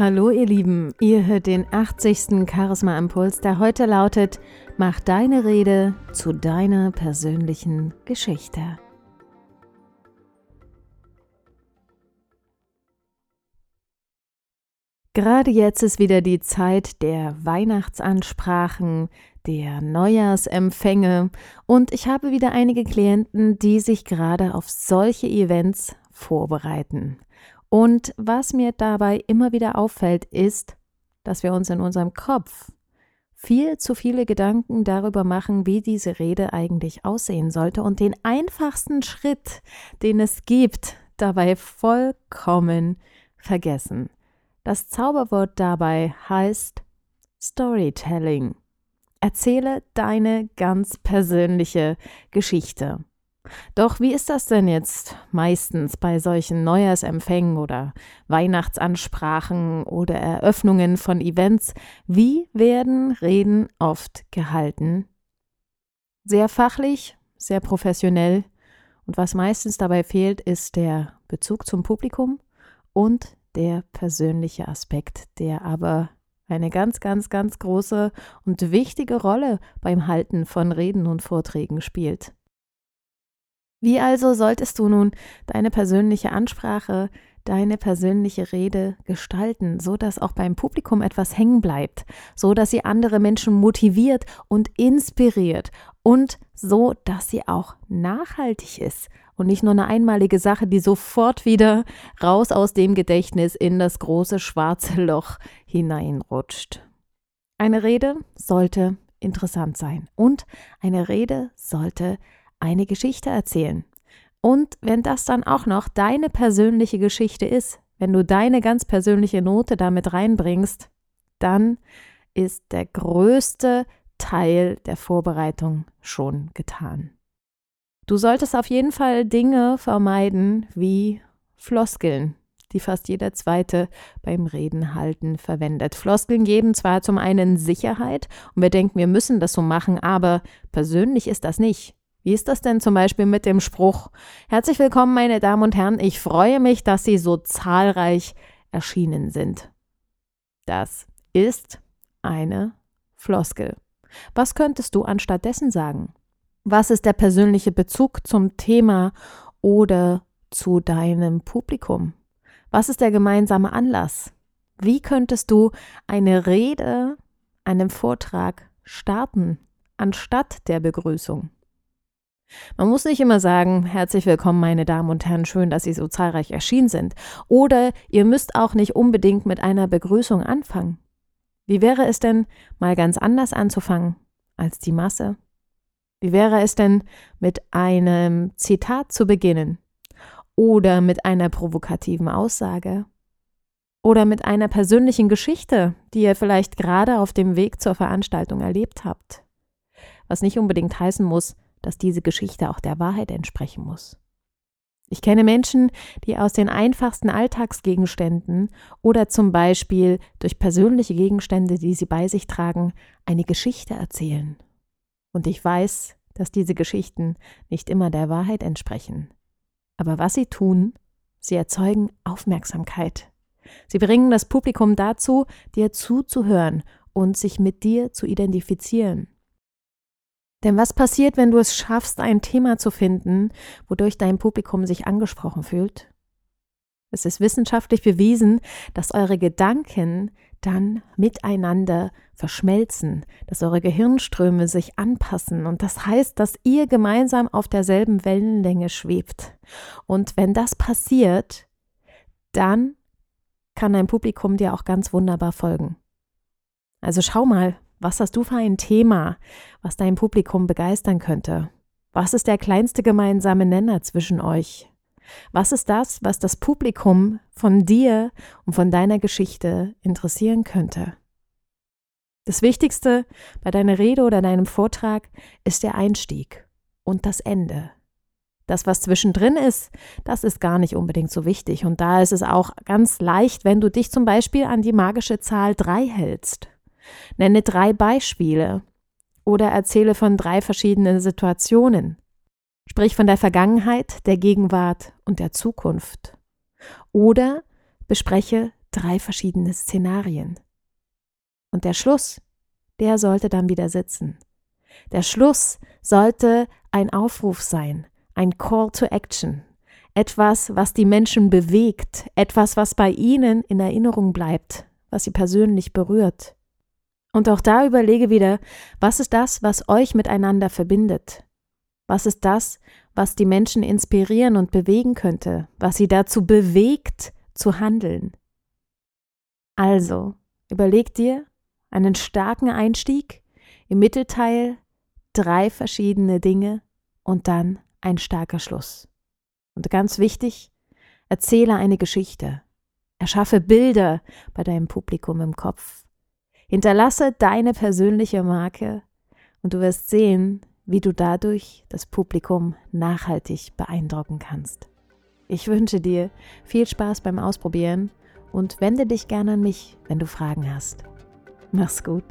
Hallo ihr Lieben, ihr hört den 80. Charisma Impuls, der heute lautet, mach deine Rede zu deiner persönlichen Geschichte. Gerade jetzt ist wieder die Zeit der Weihnachtsansprachen, der Neujahrsempfänge und ich habe wieder einige Klienten, die sich gerade auf solche Events vorbereiten. Und was mir dabei immer wieder auffällt, ist, dass wir uns in unserem Kopf viel zu viele Gedanken darüber machen, wie diese Rede eigentlich aussehen sollte und den einfachsten Schritt, den es gibt, dabei vollkommen vergessen. Das Zauberwort dabei heißt Storytelling. Erzähle deine ganz persönliche Geschichte. Doch wie ist das denn jetzt meistens bei solchen Neujahrsempfängen oder Weihnachtsansprachen oder Eröffnungen von Events? Wie werden Reden oft gehalten? Sehr fachlich, sehr professionell und was meistens dabei fehlt, ist der Bezug zum Publikum und der persönliche Aspekt, der aber eine ganz, ganz, ganz große und wichtige Rolle beim Halten von Reden und Vorträgen spielt. Wie also solltest du nun deine persönliche Ansprache, deine persönliche Rede gestalten, so dass auch beim Publikum etwas hängen bleibt, so dass sie andere Menschen motiviert und inspiriert und so dass sie auch nachhaltig ist und nicht nur eine einmalige Sache, die sofort wieder raus aus dem Gedächtnis in das große schwarze Loch hineinrutscht. Eine Rede sollte interessant sein und eine Rede sollte eine Geschichte erzählen. Und wenn das dann auch noch deine persönliche Geschichte ist, wenn du deine ganz persönliche Note damit reinbringst, dann ist der größte Teil der Vorbereitung schon getan. Du solltest auf jeden Fall Dinge vermeiden wie Floskeln, die fast jeder zweite beim Reden halten verwendet. Floskeln geben zwar zum einen Sicherheit und wir denken, wir müssen das so machen, aber persönlich ist das nicht. Wie ist das denn zum Beispiel mit dem Spruch? Herzlich willkommen, meine Damen und Herren. Ich freue mich, dass Sie so zahlreich erschienen sind. Das ist eine Floskel. Was könntest du anstattdessen sagen? Was ist der persönliche Bezug zum Thema oder zu deinem Publikum? Was ist der gemeinsame Anlass? Wie könntest du eine Rede, einen Vortrag starten, anstatt der Begrüßung? Man muss nicht immer sagen, herzlich willkommen, meine Damen und Herren, schön, dass Sie so zahlreich erschienen sind. Oder ihr müsst auch nicht unbedingt mit einer Begrüßung anfangen. Wie wäre es denn, mal ganz anders anzufangen als die Masse? Wie wäre es denn, mit einem Zitat zu beginnen? Oder mit einer provokativen Aussage? Oder mit einer persönlichen Geschichte, die ihr vielleicht gerade auf dem Weg zur Veranstaltung erlebt habt? Was nicht unbedingt heißen muss, dass diese Geschichte auch der Wahrheit entsprechen muss. Ich kenne Menschen, die aus den einfachsten Alltagsgegenständen oder zum Beispiel durch persönliche Gegenstände, die sie bei sich tragen, eine Geschichte erzählen. Und ich weiß, dass diese Geschichten nicht immer der Wahrheit entsprechen. Aber was sie tun, sie erzeugen Aufmerksamkeit. Sie bringen das Publikum dazu, dir zuzuhören und sich mit dir zu identifizieren. Denn was passiert, wenn du es schaffst, ein Thema zu finden, wodurch dein Publikum sich angesprochen fühlt? Es ist wissenschaftlich bewiesen, dass eure Gedanken dann miteinander verschmelzen, dass eure Gehirnströme sich anpassen und das heißt, dass ihr gemeinsam auf derselben Wellenlänge schwebt. Und wenn das passiert, dann kann dein Publikum dir auch ganz wunderbar folgen. Also schau mal, was hast du für ein Thema, was dein Publikum begeistern könnte? Was ist der kleinste gemeinsame Nenner zwischen euch? Was ist das, was das Publikum von dir und von deiner Geschichte interessieren könnte? Das Wichtigste bei deiner Rede oder deinem Vortrag ist der Einstieg und das Ende. Das, was zwischendrin ist, das ist gar nicht unbedingt so wichtig. Und da ist es auch ganz leicht, wenn du dich zum Beispiel an die magische Zahl 3 hältst. Nenne drei Beispiele oder erzähle von drei verschiedenen Situationen. Sprich von der Vergangenheit, der Gegenwart und der Zukunft. Oder bespreche drei verschiedene Szenarien. Und der Schluss, der sollte dann wieder sitzen. Der Schluss sollte ein Aufruf sein, ein Call to Action, etwas, was die Menschen bewegt, etwas, was bei ihnen in Erinnerung bleibt, was sie persönlich berührt. Und auch da überlege wieder, was ist das, was euch miteinander verbindet? Was ist das, was die Menschen inspirieren und bewegen könnte, was sie dazu bewegt, zu handeln? Also, überleg dir einen starken Einstieg, im Mittelteil drei verschiedene Dinge und dann ein starker Schluss. Und ganz wichtig, erzähle eine Geschichte. Erschaffe Bilder bei deinem Publikum im Kopf. Hinterlasse deine persönliche Marke und du wirst sehen, wie du dadurch das Publikum nachhaltig beeindrucken kannst. Ich wünsche dir viel Spaß beim Ausprobieren und wende dich gerne an mich, wenn du Fragen hast. Mach's gut.